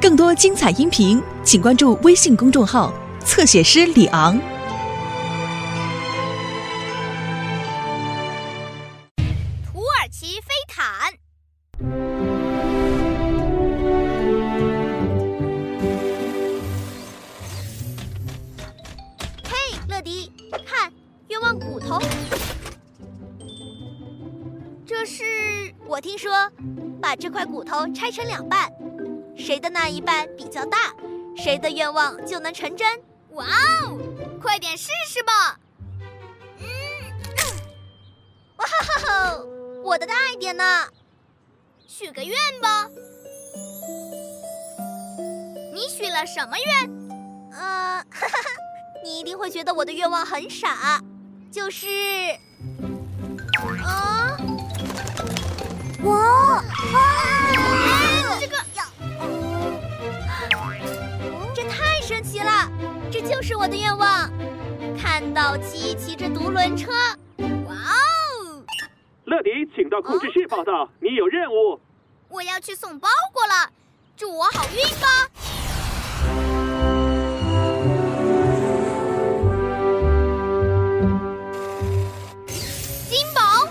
更多精彩音频，请关注微信公众号“侧写师李昂”。土耳其飞毯。嘿，乐迪，看愿望骨头。这是我听说，把这块骨头拆成两半，谁的那一半比较大，谁的愿望就能成真。哇哦，快点试试吧！嗯，哇哈哈，我的大一点呢，许个愿吧。你许了什么愿？呃，哈哈哈，你一定会觉得我的愿望很傻，就是，啊，哇，啊，这个呀，这太神奇了，这就是我的愿望，看到鸡骑着独轮车，哇哦！乐迪，请到控制室报道，你有任务。我要去送包裹了，祝我好运吧！金宝，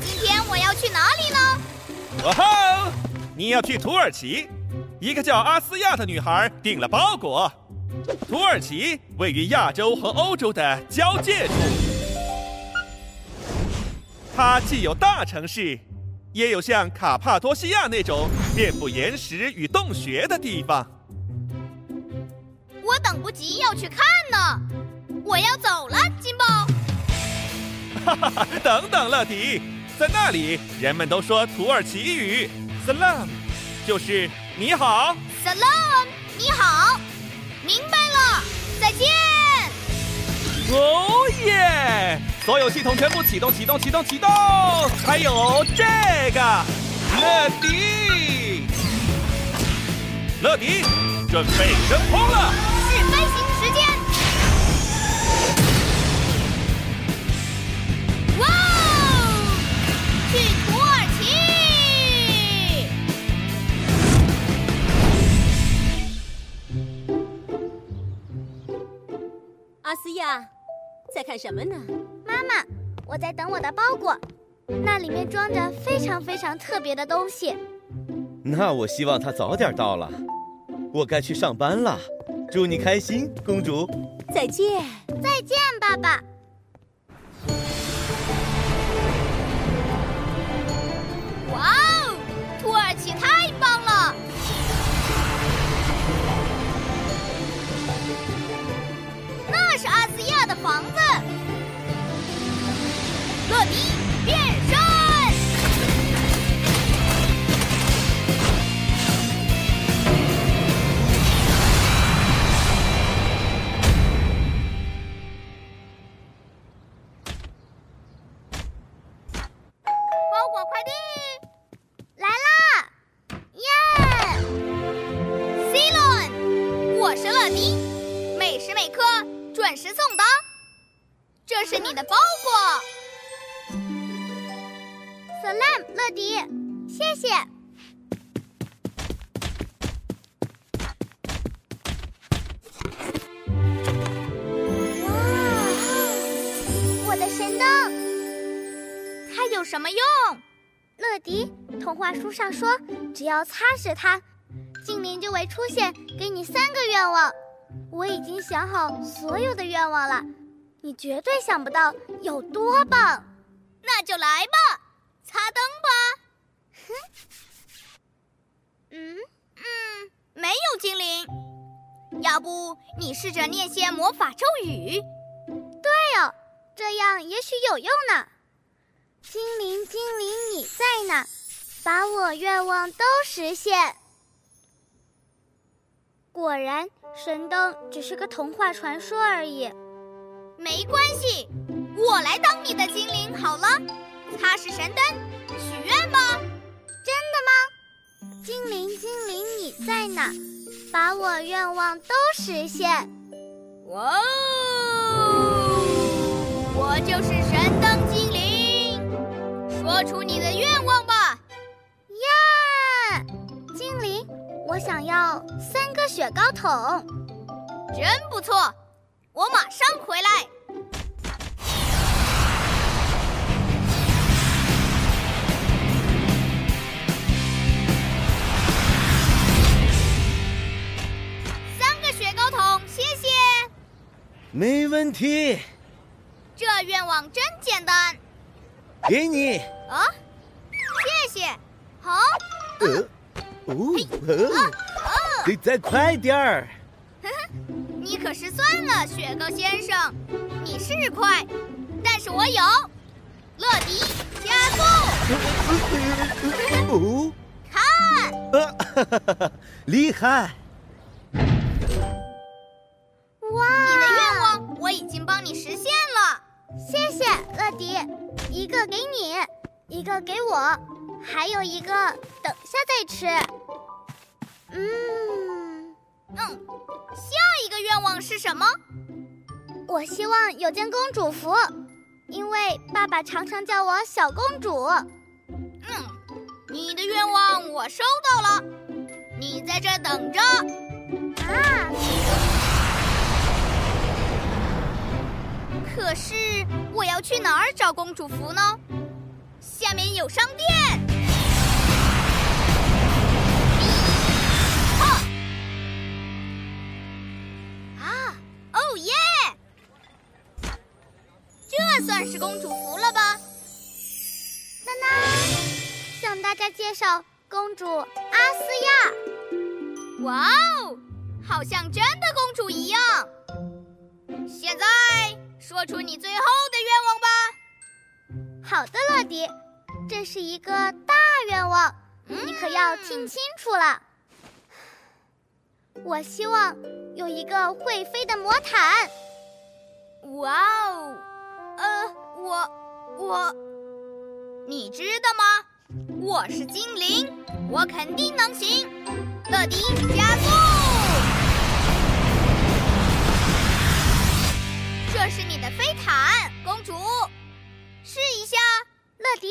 今天我要去哪里呢？哇吼！你要去土耳其，一个叫阿斯亚的女孩订了包裹。土耳其位于亚洲和欧洲的交界处，它既有大城市，也有像卡帕多西亚那种遍布岩石与洞穴的地方。我等不及要去看呢，我要走了，金宝。哈哈哈！等等，乐迪，在那里人们都说土耳其语 “salam”，就是你好。Salam，你好，明白了，再见。哦耶！所有系统全部启动，启动，启动，启动！还有这个，乐迪，乐迪，准备升空了。阿斯亚，在看什么呢？妈妈，我在等我的包裹，那里面装着非常非常特别的东西。那我希望它早点到了，我该去上班了。祝你开心，公主。再见。再见，爸爸。准时送达。这是你的包裹，Salam，乐迪，谢谢。哇！我的神灯，它有什么用？乐迪，童话书上说，只要擦拭它，精灵就会出现，给你三个愿望。我已经想好所有的愿望了，你绝对想不到有多棒。那就来吧，擦灯吧。嗯，嗯，没有精灵。要不你试着念些魔法咒语？对哦，这样也许有用呢。精灵，精灵，你在哪？把我愿望都实现。果然，神灯只是个童话传说而已。没关系，我来当你的精灵好了。擦拭神灯，许愿吧。真的吗？精灵，精灵，你在哪？把我愿望都实现。哇哦！我就是神灯精灵，说出你的愿望吧。我想要三个雪糕桶。真不错，我马上回来。三个雪糕桶，谢谢。没问题，这愿望真简单。给你。啊，谢谢。好，呃，哦，哦，得再快点儿。你可失算了，雪糕先生。你是快，但是我有乐迪加速。哦，看，啊，哈哈哈哈，厉害！哇！你的愿望我已经帮你实现了。谢谢乐迪，一个给你，一个给我，还有一个等下再吃。嗯嗯，下一个愿望是什么？我希望有件公主服，因为爸爸常常叫我小公主。嗯，你的愿望我收到了，你在这等着。啊！可是我要去哪儿找公主服呢？下面有商店。啊！哦耶！这算是公主服了吧？娜娜，向大家介绍公主阿斯亚。哇哦，好像真的公主一样。现在说出你最后的愿望吧。好的，乐迪，这是一个大愿望，你可要听清楚了。我希望有一个会飞的魔毯。哇哦，呃，我我，你知道吗？我是精灵，我肯定能行。乐迪加速！这是你的飞毯，公主。乐迪，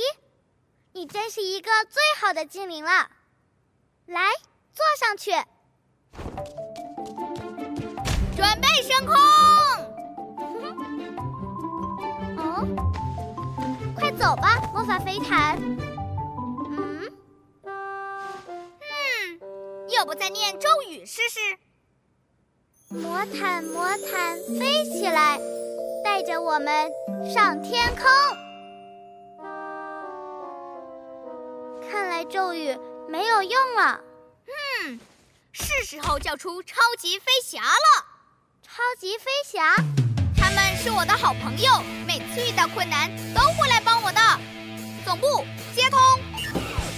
你真是一个最好的精灵了。来，坐上去。准备升空。哦，快走吧，魔法飞毯。嗯，嗯，要不再念咒语试试？魔毯，魔毯飞起来，带着我们上天空。咒语没有用了。嗯，是时候叫出超级飞侠了。超级飞侠，他们是我的好朋友，每次遇到困难都会来帮我的。总部接通，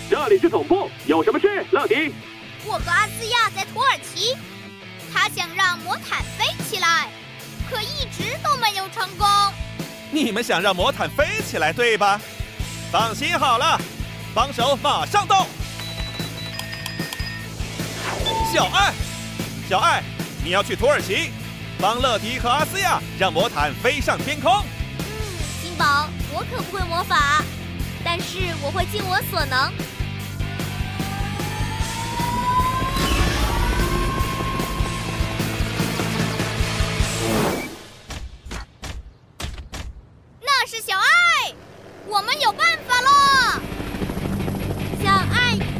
这里是总部，有什么事？乐迪，我和阿斯亚在土耳其，他想让魔毯飞起来，可一直都没有成功。你们想让魔毯飞起来，对吧？放心好了，帮手马上到。小爱，小爱，你要去土耳其，帮乐迪和阿斯亚让魔毯飞上天空。嗯，金宝，我可不会魔法，但是我会尽我所能。那是小爱，我们有办法了。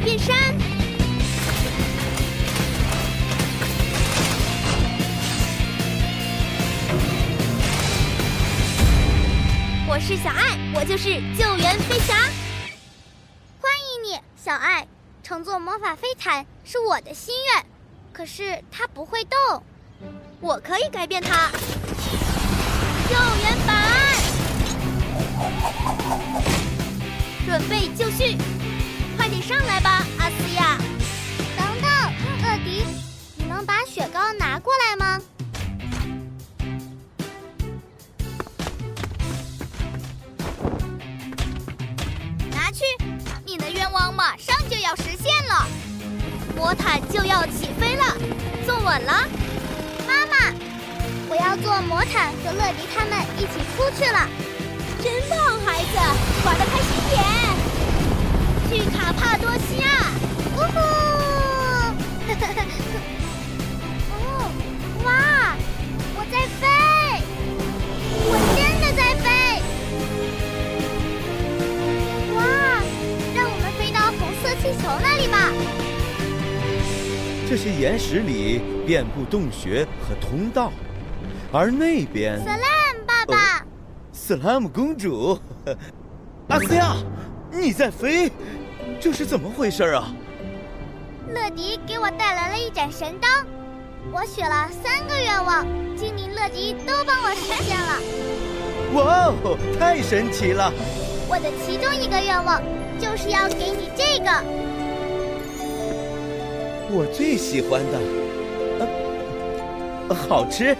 变身。我是小爱，我就是救援飞侠。欢迎你，小爱。乘坐魔法飞毯是我的心愿，可是它不会动。我可以改变它。救援板，准备就绪，快点上来吧，阿斯亚。等等，乐迪，你能把雪糕拿过来吗？拿去，你的愿望马上就要实现了，魔毯就要起飞了，坐稳了。妈妈，我要坐魔毯和乐迪他们一起出去了。真棒，孩子，玩的开心点。些岩石里遍布洞穴和通道，而那边，Salam，爸爸，斯拉姆公主，阿斯亚，你在飞，这是怎么回事啊？乐迪给我带来了一盏神灯，我许了三个愿望，精灵乐迪都帮我实现了。哇哦，太神奇了！我的其中一个愿望就是要给你这个，我最喜欢的，呃，好吃。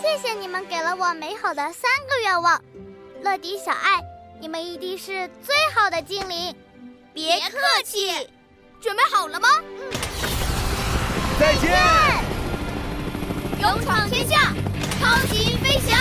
谢谢你们给了我美好的三个愿望，乐迪、小爱，你们一定是最好的精灵。别客气，准备好了吗？嗯。再见。勇闯天下，超级飞翔。